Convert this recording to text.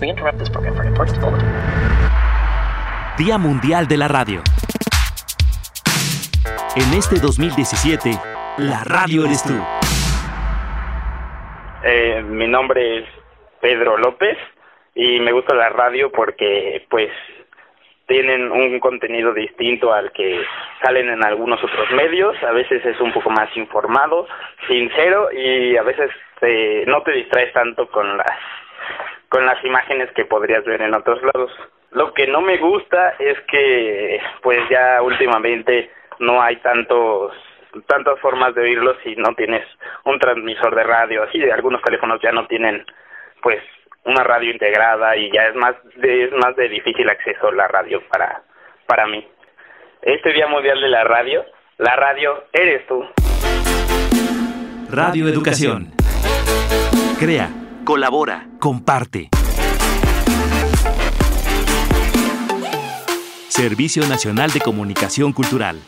We interrupt this program for an important bulletin. Día Mundial de la Radio. En este 2017, la radio eres tú. Eh, mi nombre es Pedro López y me gusta la radio porque pues tienen un contenido distinto al que salen en algunos otros medios, a veces es un poco más informado, sincero y a veces eh, no te distraes tanto con las con las imágenes que podrías ver en otros lados. Lo que no me gusta es que pues ya últimamente no hay tantos tantas formas de oírlos si no tienes un transmisor de radio, así algunos teléfonos ya no tienen pues una radio integrada y ya es más de, es más de difícil acceso la radio para para mí. Este Día Mundial de la Radio, la radio eres tú. Radio Educación. Crea, colabora, comparte. Servicio Nacional de Comunicación Cultural.